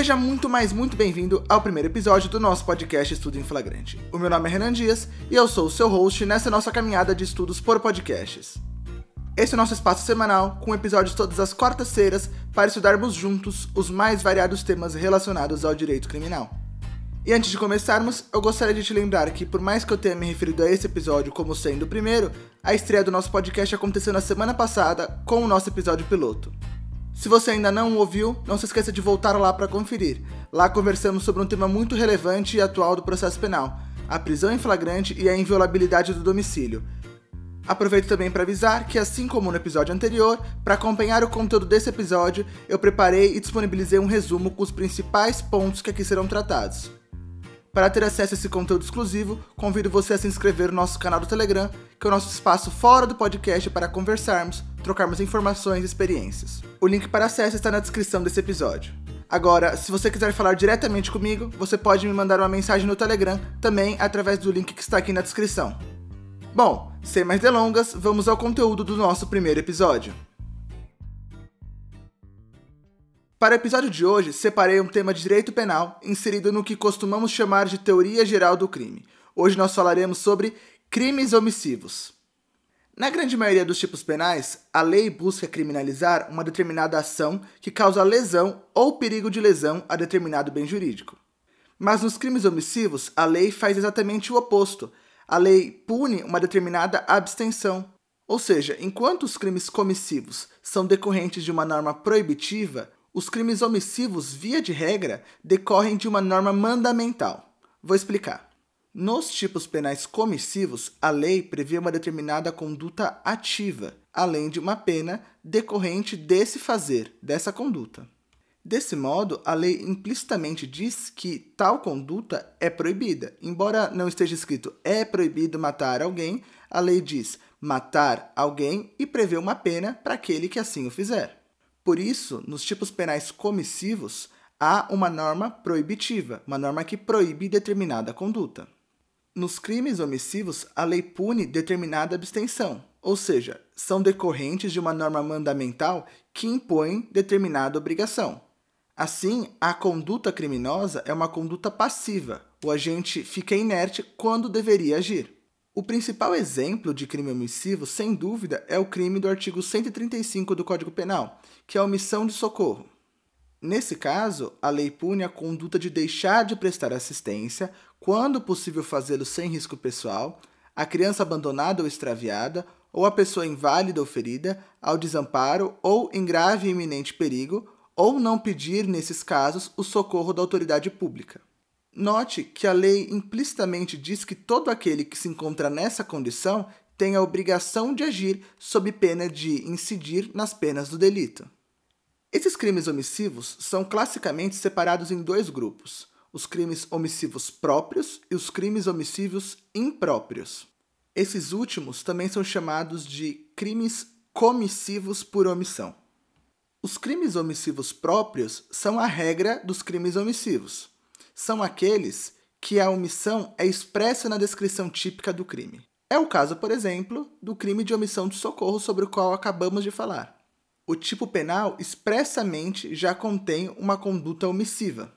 Seja muito mais muito bem-vindo ao primeiro episódio do nosso podcast Estudo em Flagrante. O meu nome é Renan Dias e eu sou o seu host nessa nossa caminhada de estudos por podcasts. Esse é o nosso espaço semanal, com episódios todas as quartas-feiras para estudarmos juntos os mais variados temas relacionados ao direito criminal. E antes de começarmos, eu gostaria de te lembrar que, por mais que eu tenha me referido a esse episódio como sendo o primeiro, a estreia do nosso podcast aconteceu na semana passada com o nosso episódio piloto. Se você ainda não ouviu, não se esqueça de voltar lá para conferir. Lá conversamos sobre um tema muito relevante e atual do processo penal: a prisão em flagrante e a inviolabilidade do domicílio. Aproveito também para avisar que, assim como no episódio anterior, para acompanhar o conteúdo desse episódio, eu preparei e disponibilizei um resumo com os principais pontos que aqui serão tratados. Para ter acesso a esse conteúdo exclusivo, convido você a se inscrever no nosso canal do Telegram, que é o nosso espaço fora do podcast para conversarmos, trocarmos informações e experiências. O link para acesso está na descrição desse episódio. Agora, se você quiser falar diretamente comigo, você pode me mandar uma mensagem no Telegram, também através do link que está aqui na descrição. Bom, sem mais delongas, vamos ao conteúdo do nosso primeiro episódio. Para o episódio de hoje, separei um tema de direito penal inserido no que costumamos chamar de teoria geral do crime. Hoje nós falaremos sobre crimes omissivos. Na grande maioria dos tipos penais, a lei busca criminalizar uma determinada ação que causa lesão ou perigo de lesão a determinado bem jurídico. Mas nos crimes omissivos, a lei faz exatamente o oposto. A lei pune uma determinada abstenção. Ou seja, enquanto os crimes comissivos são decorrentes de uma norma proibitiva, os crimes omissivos, via de regra, decorrem de uma norma mandamental. Vou explicar. Nos tipos penais comissivos, a lei prevê uma determinada conduta ativa, além de uma pena decorrente desse fazer, dessa conduta. Desse modo, a lei implicitamente diz que tal conduta é proibida. Embora não esteja escrito é proibido matar alguém, a lei diz matar alguém e prevê uma pena para aquele que assim o fizer. Por isso, nos tipos penais comissivos, há uma norma proibitiva, uma norma que proíbe determinada conduta. Nos crimes omissivos, a lei pune determinada abstenção, ou seja, são decorrentes de uma norma mandamental que impõe determinada obrigação. Assim, a conduta criminosa é uma conduta passiva. O agente fica inerte quando deveria agir. O principal exemplo de crime omissivo, sem dúvida, é o crime do artigo 135 do Código Penal, que é a omissão de socorro. Nesse caso, a lei pune a conduta de deixar de prestar assistência, quando possível fazê-lo sem risco pessoal, a criança abandonada ou extraviada, ou a pessoa inválida ou ferida, ao desamparo ou em grave e iminente perigo, ou não pedir, nesses casos, o socorro da autoridade pública. Note que a lei implicitamente diz que todo aquele que se encontra nessa condição tem a obrigação de agir sob pena de incidir nas penas do delito. Esses crimes omissivos são classicamente separados em dois grupos: os crimes omissivos próprios e os crimes omissivos impróprios. Esses últimos também são chamados de crimes comissivos por omissão. Os crimes omissivos próprios são a regra dos crimes omissivos são aqueles que a omissão é expressa na descrição típica do crime. É o caso, por exemplo, do crime de omissão de socorro sobre o qual acabamos de falar. O tipo penal expressamente já contém uma conduta omissiva.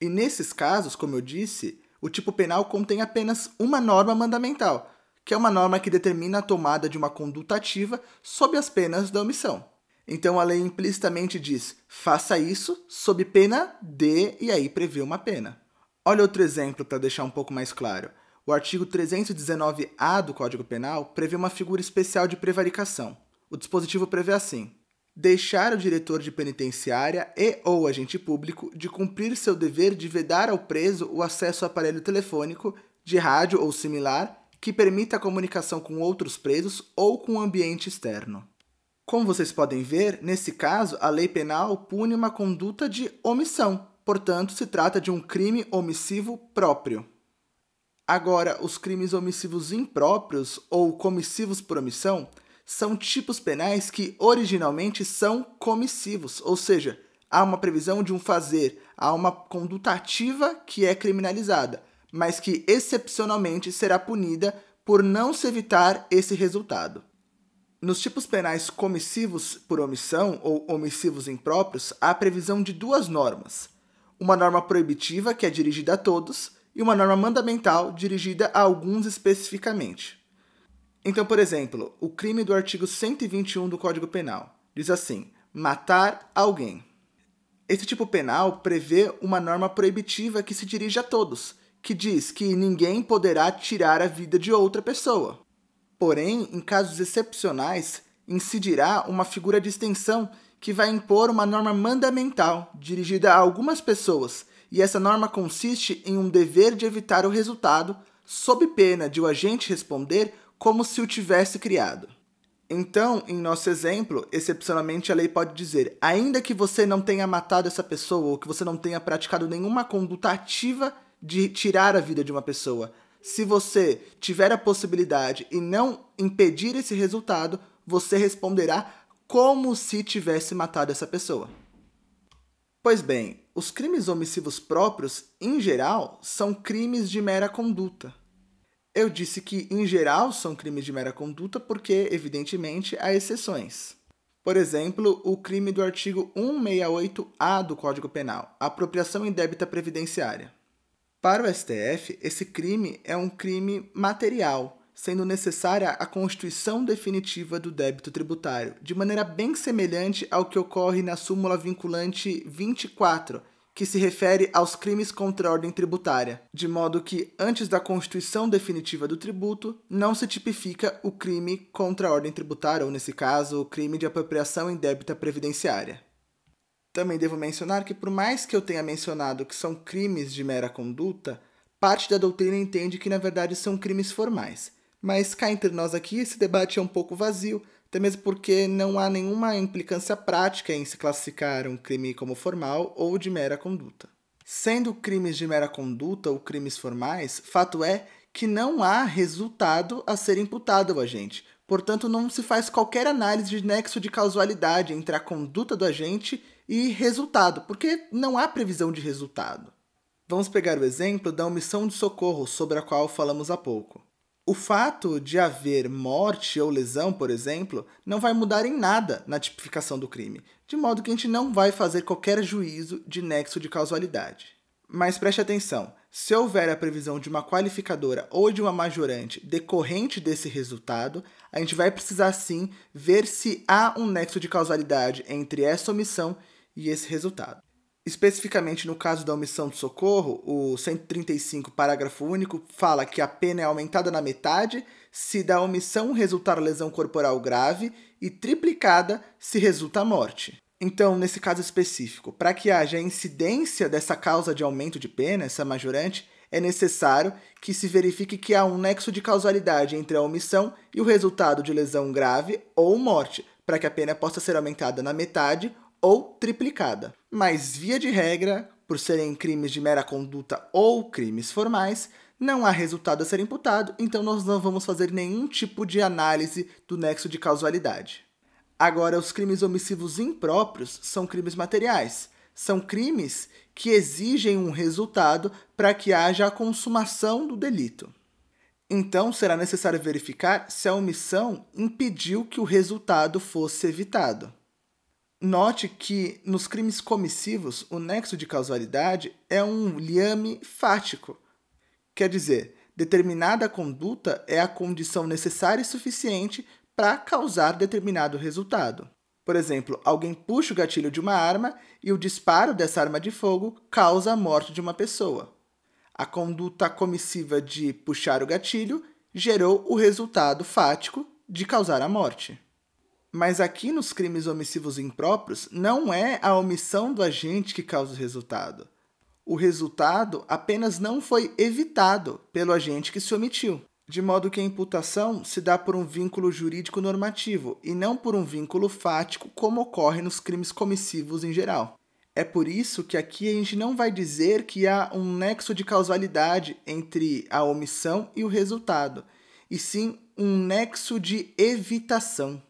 E nesses casos, como eu disse, o tipo penal contém apenas uma norma mandamental, que é uma norma que determina a tomada de uma conduta ativa sob as penas da omissão. Então a lei implicitamente diz: faça isso sob pena de, e aí prevê uma pena. Olha outro exemplo para deixar um pouco mais claro. O artigo 319-A do Código Penal prevê uma figura especial de prevaricação. O dispositivo prevê assim: deixar o diretor de penitenciária e ou agente público de cumprir seu dever de vedar ao preso o acesso ao aparelho telefônico, de rádio ou similar que permita a comunicação com outros presos ou com o ambiente externo. Como vocês podem ver, nesse caso, a lei penal pune uma conduta de omissão, portanto, se trata de um crime omissivo próprio. Agora, os crimes omissivos impróprios ou comissivos por omissão são tipos penais que originalmente são comissivos, ou seja, há uma previsão de um fazer, há uma conduta ativa que é criminalizada, mas que excepcionalmente será punida por não se evitar esse resultado. Nos tipos penais comissivos por omissão ou omissivos impróprios, há a previsão de duas normas. uma norma proibitiva, que é dirigida a todos, e uma norma mandamental, dirigida a alguns especificamente. Então, por exemplo, o crime do artigo 121 do Código Penal diz assim: matar alguém. Esse tipo penal prevê uma norma proibitiva que se dirige a todos, que diz que ninguém poderá tirar a vida de outra pessoa. Porém, em casos excepcionais, incidirá uma figura de extensão que vai impor uma norma mandamental dirigida a algumas pessoas, e essa norma consiste em um dever de evitar o resultado, sob pena de o agente responder como se o tivesse criado. Então, em nosso exemplo, excepcionalmente a lei pode dizer: ainda que você não tenha matado essa pessoa ou que você não tenha praticado nenhuma conduta ativa de tirar a vida de uma pessoa, se você tiver a possibilidade e não impedir esse resultado, você responderá como se tivesse matado essa pessoa. Pois bem, os crimes omissivos próprios, em geral, são crimes de mera conduta. Eu disse que, em geral, são crimes de mera conduta porque, evidentemente, há exceções. Por exemplo, o crime do artigo 168-A do Código Penal, apropriação indébita previdenciária. Para o STF, esse crime é um crime material, sendo necessária a constituição definitiva do débito tributário, de maneira bem semelhante ao que ocorre na súmula vinculante 24 que se refere aos crimes contra a ordem tributária, de modo que, antes da constituição definitiva do tributo, não se tipifica o crime contra a ordem tributária, ou nesse caso, o crime de apropriação indébita previdenciária. Também devo mencionar que, por mais que eu tenha mencionado que são crimes de mera conduta, parte da doutrina entende que na verdade são crimes formais. Mas cá entre nós aqui, esse debate é um pouco vazio, até mesmo porque não há nenhuma implicância prática em se classificar um crime como formal ou de mera conduta. Sendo crimes de mera conduta ou crimes formais, fato é que não há resultado a ser imputado ao agente. Portanto, não se faz qualquer análise de nexo de causalidade entre a conduta do agente e resultado, porque não há previsão de resultado. Vamos pegar o exemplo da omissão de socorro sobre a qual falamos há pouco. O fato de haver morte ou lesão, por exemplo, não vai mudar em nada na tipificação do crime, de modo que a gente não vai fazer qualquer juízo de nexo de causalidade. Mas preste atenção: se houver a previsão de uma qualificadora ou de uma majorante decorrente desse resultado, a gente vai precisar sim ver se há um nexo de causalidade entre essa omissão e esse resultado. Especificamente no caso da omissão de socorro, o 135, parágrafo único, fala que a pena é aumentada na metade se da omissão resultar lesão corporal grave e triplicada se resulta a morte. Então, nesse caso específico, para que haja incidência dessa causa de aumento de pena, essa majorante, é necessário que se verifique que há um nexo de causalidade entre a omissão e o resultado de lesão grave ou morte, para que a pena possa ser aumentada na metade ou triplicada. Mas, via de regra, por serem crimes de mera conduta ou crimes formais, não há resultado a ser imputado, então nós não vamos fazer nenhum tipo de análise do nexo de causalidade. Agora, os crimes omissivos impróprios são crimes materiais. São crimes que exigem um resultado para que haja a consumação do delito. Então, será necessário verificar se a omissão impediu que o resultado fosse evitado. Note que nos crimes comissivos o nexo de causalidade é um liame fático. Quer dizer, determinada conduta é a condição necessária e suficiente para causar determinado resultado. Por exemplo, alguém puxa o gatilho de uma arma e o disparo dessa arma de fogo causa a morte de uma pessoa. A conduta comissiva de puxar o gatilho gerou o resultado fático de causar a morte. Mas aqui nos crimes omissivos impróprios, não é a omissão do agente que causa o resultado. O resultado apenas não foi evitado pelo agente que se omitiu, de modo que a imputação se dá por um vínculo jurídico normativo e não por um vínculo fático, como ocorre nos crimes comissivos em geral. É por isso que aqui a gente não vai dizer que há um nexo de causalidade entre a omissão e o resultado, e sim um nexo de evitação.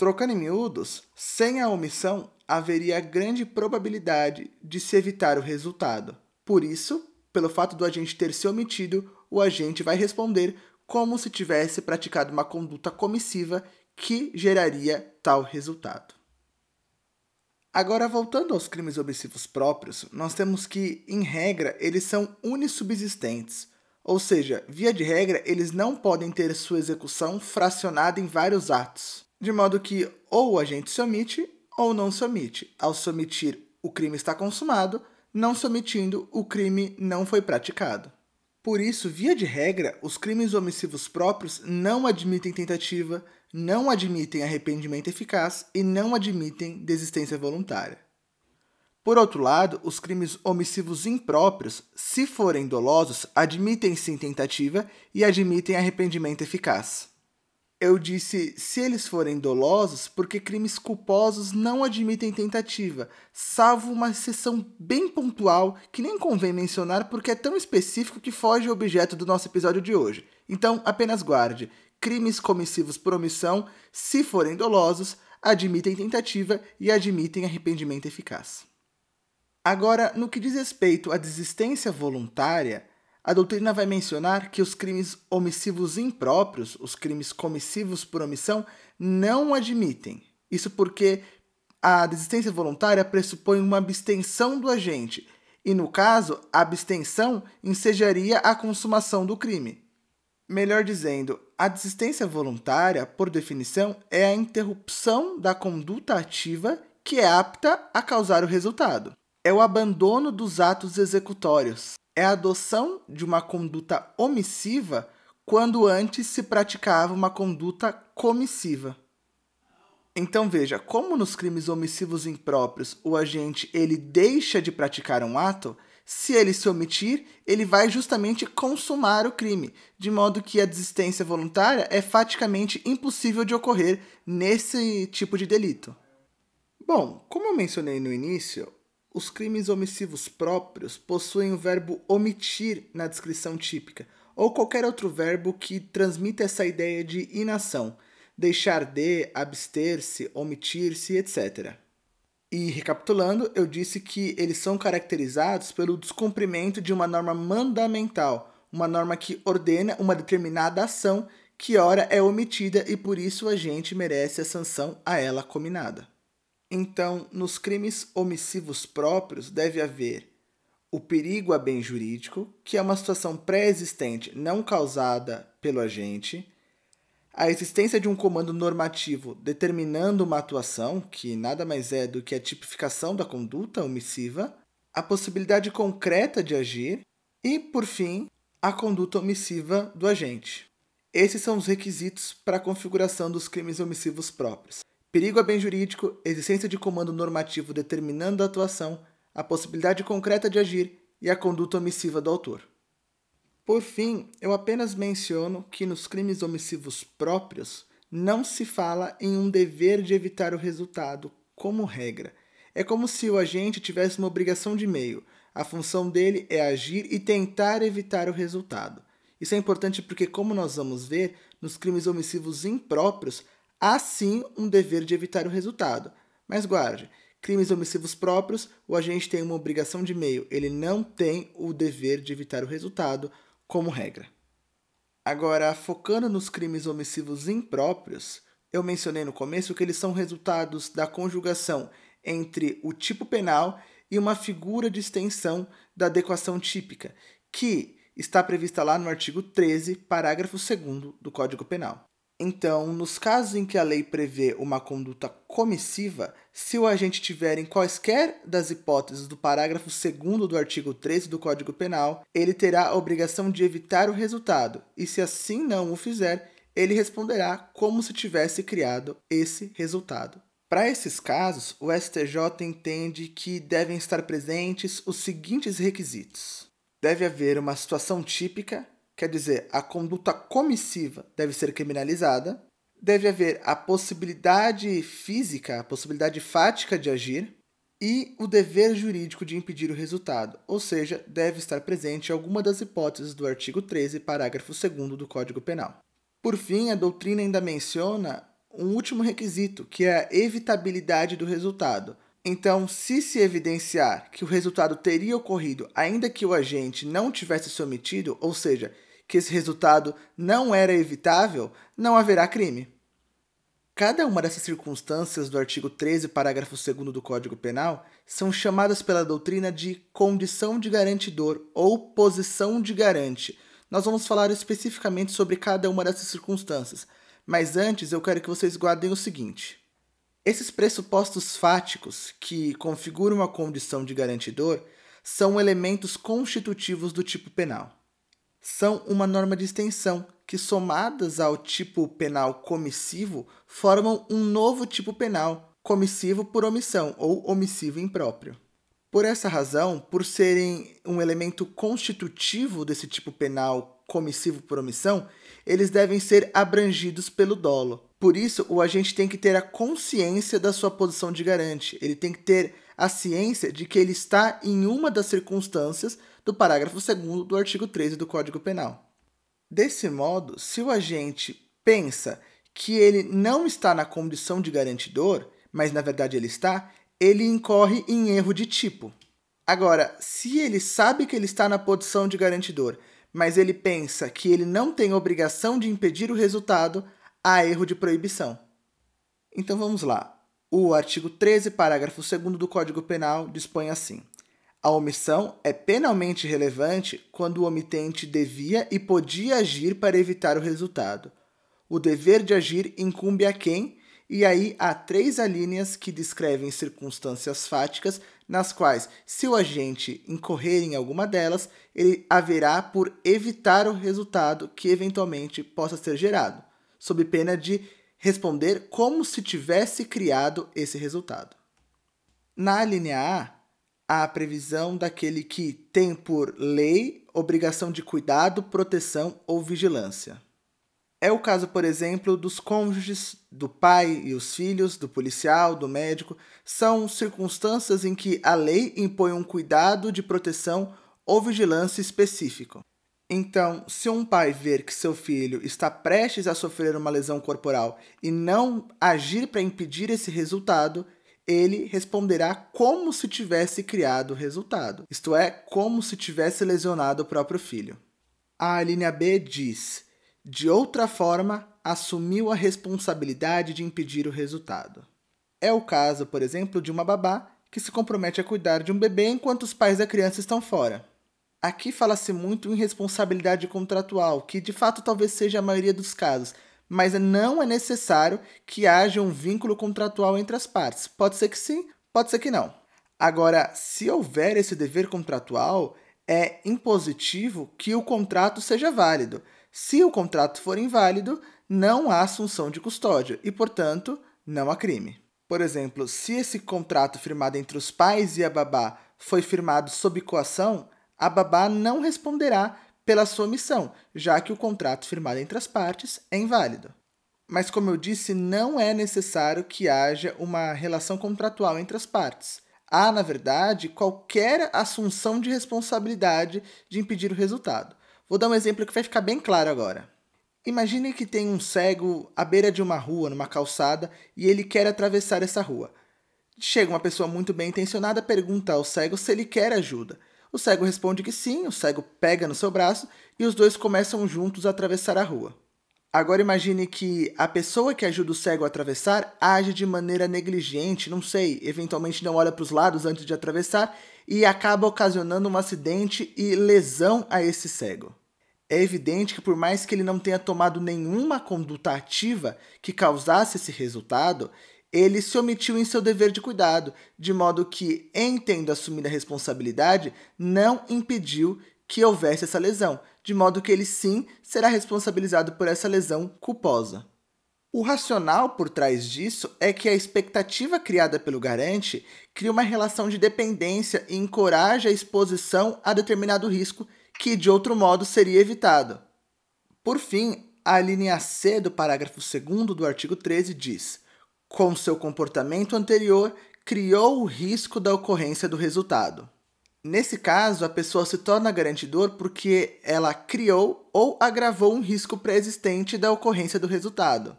Trocando em miúdos, sem a omissão haveria grande probabilidade de se evitar o resultado. Por isso, pelo fato do agente ter se omitido, o agente vai responder como se tivesse praticado uma conduta comissiva que geraria tal resultado. Agora, voltando aos crimes omissivos próprios, nós temos que, em regra, eles são unissubsistentes, ou seja, via de regra, eles não podem ter sua execução fracionada em vários atos, de modo que ou o agente se omite ou não se omite. Ao se omitir, o crime está consumado, não se omitindo, o crime não foi praticado. Por isso, via de regra, os crimes omissivos próprios não admitem tentativa, não admitem arrependimento eficaz e não admitem desistência voluntária. Por outro lado, os crimes omissivos impróprios, se forem dolosos, admitem sim tentativa e admitem arrependimento eficaz. Eu disse se eles forem dolosos porque crimes culposos não admitem tentativa, salvo uma exceção bem pontual que nem convém mencionar porque é tão específico que foge ao objeto do nosso episódio de hoje. Então, apenas guarde: crimes comissivos por omissão, se forem dolosos, admitem tentativa e admitem arrependimento eficaz. Agora, no que diz respeito à desistência voluntária, a doutrina vai mencionar que os crimes omissivos impróprios, os crimes comissivos por omissão, não admitem. Isso porque a desistência voluntária pressupõe uma abstenção do agente, e no caso, a abstenção ensejaria a consumação do crime. Melhor dizendo, a desistência voluntária, por definição, é a interrupção da conduta ativa que é apta a causar o resultado é o abandono dos atos executórios, é a adoção de uma conduta omissiva quando antes se praticava uma conduta comissiva. Então veja, como nos crimes omissivos impróprios o agente ele deixa de praticar um ato, se ele se omitir, ele vai justamente consumar o crime, de modo que a desistência voluntária é faticamente impossível de ocorrer nesse tipo de delito. Bom, como eu mencionei no início, os crimes omissivos próprios possuem o verbo omitir na descrição típica, ou qualquer outro verbo que transmita essa ideia de inação, deixar de, abster-se, omitir-se, etc. E recapitulando, eu disse que eles são caracterizados pelo descumprimento de uma norma mandamental, uma norma que ordena uma determinada ação que ora é omitida e por isso a gente merece a sanção a ela combinada. Então, nos crimes omissivos próprios deve haver o perigo a bem jurídico, que é uma situação pré-existente não causada pelo agente, a existência de um comando normativo determinando uma atuação, que nada mais é do que a tipificação da conduta omissiva, a possibilidade concreta de agir e, por fim, a conduta omissiva do agente. Esses são os requisitos para a configuração dos crimes omissivos próprios. Perigo a bem jurídico, existência de comando normativo determinando a atuação, a possibilidade concreta de agir e a conduta omissiva do autor. Por fim, eu apenas menciono que nos crimes omissivos próprios não se fala em um dever de evitar o resultado, como regra. É como se o agente tivesse uma obrigação de meio. A função dele é agir e tentar evitar o resultado. Isso é importante porque, como nós vamos ver, nos crimes omissivos impróprios, há sim um dever de evitar o resultado. Mas guarde, crimes omissivos próprios, o agente tem uma obrigação de meio, ele não tem o dever de evitar o resultado como regra. Agora, focando nos crimes omissivos impróprios, eu mencionei no começo que eles são resultados da conjugação entre o tipo penal e uma figura de extensão da adequação típica, que está prevista lá no artigo 13, parágrafo 2 do Código Penal. Então, nos casos em que a lei prevê uma conduta comissiva, se o agente tiver em quaisquer das hipóteses do parágrafo 2 do artigo 13 do Código Penal, ele terá a obrigação de evitar o resultado, e se assim não o fizer, ele responderá como se tivesse criado esse resultado. Para esses casos, o STJ entende que devem estar presentes os seguintes requisitos: deve haver uma situação típica quer dizer, a conduta comissiva deve ser criminalizada, deve haver a possibilidade física, a possibilidade fática de agir e o dever jurídico de impedir o resultado, ou seja, deve estar presente alguma das hipóteses do artigo 13, parágrafo 2 do Código Penal. Por fim, a doutrina ainda menciona um último requisito, que é a evitabilidade do resultado. Então, se se evidenciar que o resultado teria ocorrido ainda que o agente não tivesse se omitido, ou seja, que esse resultado não era evitável, não haverá crime. Cada uma dessas circunstâncias do artigo 13, parágrafo 2 do Código Penal são chamadas pela doutrina de condição de garantidor ou posição de garante. Nós vamos falar especificamente sobre cada uma dessas circunstâncias, mas antes eu quero que vocês guardem o seguinte: esses pressupostos fáticos que configuram a condição de garantidor são elementos constitutivos do tipo penal. São uma norma de extensão que, somadas ao tipo penal comissivo, formam um novo tipo penal, comissivo por omissão ou omissivo impróprio. Por essa razão, por serem um elemento constitutivo desse tipo penal comissivo por omissão, eles devem ser abrangidos pelo dolo. Por isso, o agente tem que ter a consciência da sua posição de garante, ele tem que ter a ciência de que ele está em uma das circunstâncias do parágrafo 2 do artigo 13 do Código Penal. Desse modo, se o agente pensa que ele não está na condição de garantidor, mas na verdade ele está, ele incorre em erro de tipo. Agora, se ele sabe que ele está na posição de garantidor, mas ele pensa que ele não tem obrigação de impedir o resultado, há erro de proibição. Então vamos lá. O artigo 13, parágrafo 2 do Código Penal dispõe assim: a omissão é penalmente relevante quando o omitente devia e podia agir para evitar o resultado. O dever de agir incumbe a quem, e aí há três alíneas que descrevem circunstâncias fáticas nas quais, se o agente incorrer em alguma delas, ele haverá por evitar o resultado que eventualmente possa ser gerado, sob pena de responder como se tivesse criado esse resultado. Na linha A, a previsão daquele que tem por lei obrigação de cuidado, proteção ou vigilância. É o caso, por exemplo, dos cônjuges, do pai e os filhos, do policial, do médico. São circunstâncias em que a lei impõe um cuidado de proteção ou vigilância específico. Então, se um pai ver que seu filho está prestes a sofrer uma lesão corporal e não agir para impedir esse resultado, ele responderá como se tivesse criado o resultado, isto é, como se tivesse lesionado o próprio filho. A linha B diz: de outra forma, assumiu a responsabilidade de impedir o resultado. É o caso, por exemplo, de uma babá que se compromete a cuidar de um bebê enquanto os pais da criança estão fora. Aqui fala-se muito em responsabilidade contratual, que de fato talvez seja a maioria dos casos, mas não é necessário que haja um vínculo contratual entre as partes. Pode ser que sim, pode ser que não. Agora, se houver esse dever contratual, é impositivo que o contrato seja válido. Se o contrato for inválido, não há assunção de custódia e, portanto, não há crime. Por exemplo, se esse contrato firmado entre os pais e a babá foi firmado sob coação, a babá não responderá pela sua missão, já que o contrato firmado entre as partes é inválido. Mas, como eu disse, não é necessário que haja uma relação contratual entre as partes. Há, na verdade, qualquer assunção de responsabilidade de impedir o resultado. Vou dar um exemplo que vai ficar bem claro agora. Imagine que tem um cego à beira de uma rua, numa calçada, e ele quer atravessar essa rua. Chega uma pessoa muito bem intencionada, pergunta ao cego se ele quer ajuda. O cego responde que sim, o cego pega no seu braço e os dois começam juntos a atravessar a rua. Agora imagine que a pessoa que ajuda o cego a atravessar age de maneira negligente, não sei, eventualmente não olha para os lados antes de atravessar e acaba ocasionando um acidente e lesão a esse cego. É evidente que, por mais que ele não tenha tomado nenhuma conduta ativa que causasse esse resultado, ele se omitiu em seu dever de cuidado, de modo que, em tendo assumido a responsabilidade, não impediu que houvesse essa lesão, de modo que ele sim será responsabilizado por essa lesão culposa. O racional por trás disso é que a expectativa criada pelo garante cria uma relação de dependência e encoraja a exposição a determinado risco que de outro modo seria evitado. Por fim, a linha C do parágrafo 2 do artigo 13 diz: com seu comportamento anterior, criou o risco da ocorrência do resultado. Nesse caso, a pessoa se torna garantidor porque ela criou ou agravou um risco pré-existente da ocorrência do resultado.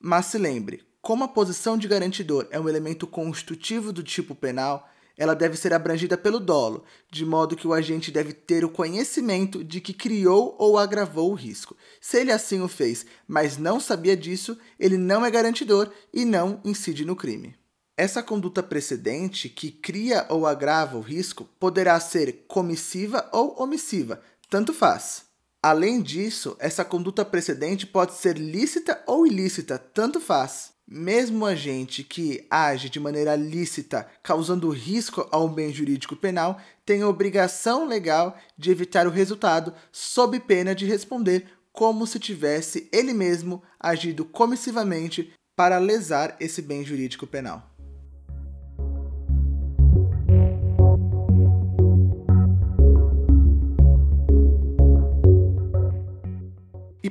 Mas se lembre, como a posição de garantidor é um elemento constitutivo do tipo penal, ela deve ser abrangida pelo dolo, de modo que o agente deve ter o conhecimento de que criou ou agravou o risco. Se ele assim o fez, mas não sabia disso, ele não é garantidor e não incide no crime. Essa conduta precedente, que cria ou agrava o risco, poderá ser comissiva ou omissiva, tanto faz. Além disso, essa conduta precedente pode ser lícita ou ilícita, tanto faz. Mesmo agente que age de maneira lícita, causando risco ao bem jurídico penal, tem obrigação legal de evitar o resultado, sob pena de responder como se tivesse ele mesmo agido comissivamente para lesar esse bem jurídico penal.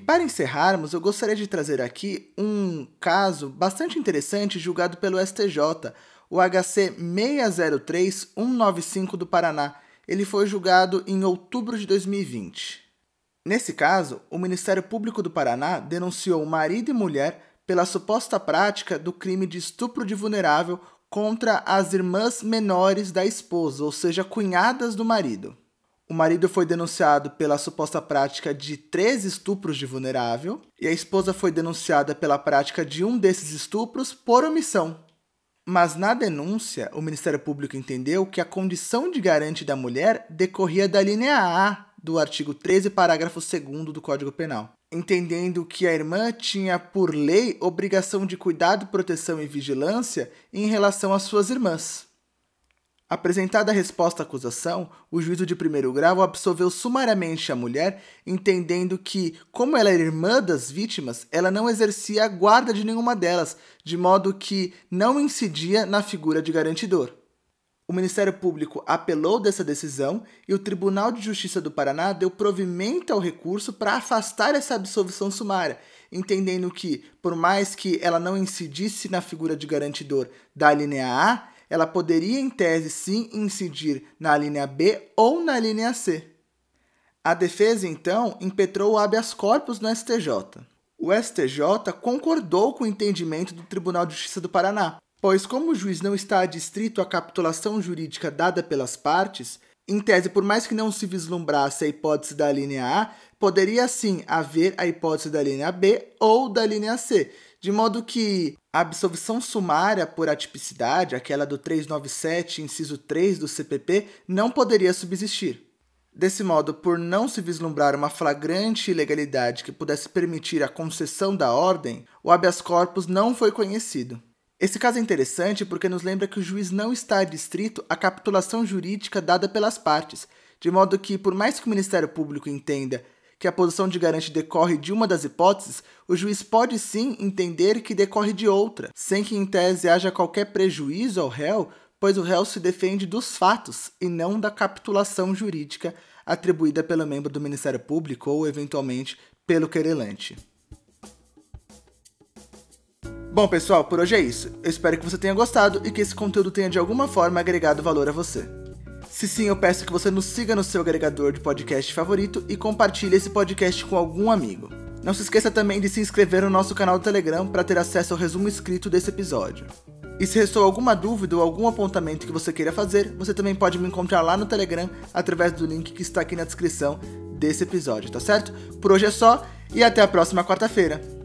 Para encerrarmos, eu gostaria de trazer aqui um caso bastante interessante julgado pelo STJ, o HC 603195 do Paraná. Ele foi julgado em outubro de 2020. Nesse caso, o Ministério Público do Paraná denunciou marido e mulher pela suposta prática do crime de estupro de vulnerável contra as irmãs menores da esposa, ou seja, cunhadas do marido. O marido foi denunciado pela suposta prática de três estupros de vulnerável e a esposa foi denunciada pela prática de um desses estupros por omissão. Mas na denúncia, o Ministério Público entendeu que a condição de garante da mulher decorria da linha A do artigo 13, parágrafo 2 do Código Penal, entendendo que a irmã tinha, por lei, obrigação de cuidado, proteção e vigilância em relação às suas irmãs. Apresentada a resposta à acusação, o juízo de primeiro grau absolveu sumariamente a mulher, entendendo que, como ela era irmã das vítimas, ela não exercia a guarda de nenhuma delas, de modo que não incidia na figura de garantidor. O Ministério Público apelou dessa decisão e o Tribunal de Justiça do Paraná deu provimento ao recurso para afastar essa absolvição sumária, entendendo que, por mais que ela não incidisse na figura de garantidor da linha A, ela poderia, em tese, sim incidir na linha B ou na linha C. A defesa, então, impetrou o habeas corpus no STJ. O STJ concordou com o entendimento do Tribunal de Justiça do Paraná, pois, como o juiz não está adstrito à capitulação jurídica dada pelas partes, em tese, por mais que não se vislumbrasse a hipótese da linha A, poderia sim haver a hipótese da linha B ou da linha C, de modo que a absolvição sumária por atipicidade, aquela do 397, inciso 3 do CPP, não poderia subsistir. Desse modo, por não se vislumbrar uma flagrante ilegalidade que pudesse permitir a concessão da ordem, o habeas corpus não foi conhecido. Esse caso é interessante porque nos lembra que o juiz não está adstrito à capitulação jurídica dada pelas partes, de modo que, por mais que o Ministério Público entenda que a posição de garante decorre de uma das hipóteses, o juiz pode sim entender que decorre de outra, sem que em tese haja qualquer prejuízo ao réu, pois o réu se defende dos fatos e não da capitulação jurídica atribuída pelo membro do Ministério Público ou, eventualmente, pelo querelante. Bom, pessoal, por hoje é isso. Eu espero que você tenha gostado e que esse conteúdo tenha de alguma forma agregado valor a você. Se sim, eu peço que você nos siga no seu agregador de podcast favorito e compartilhe esse podcast com algum amigo. Não se esqueça também de se inscrever no nosso canal do Telegram para ter acesso ao resumo escrito desse episódio. E se restou alguma dúvida ou algum apontamento que você queira fazer, você também pode me encontrar lá no Telegram através do link que está aqui na descrição desse episódio, tá certo? Por hoje é só e até a próxima quarta-feira.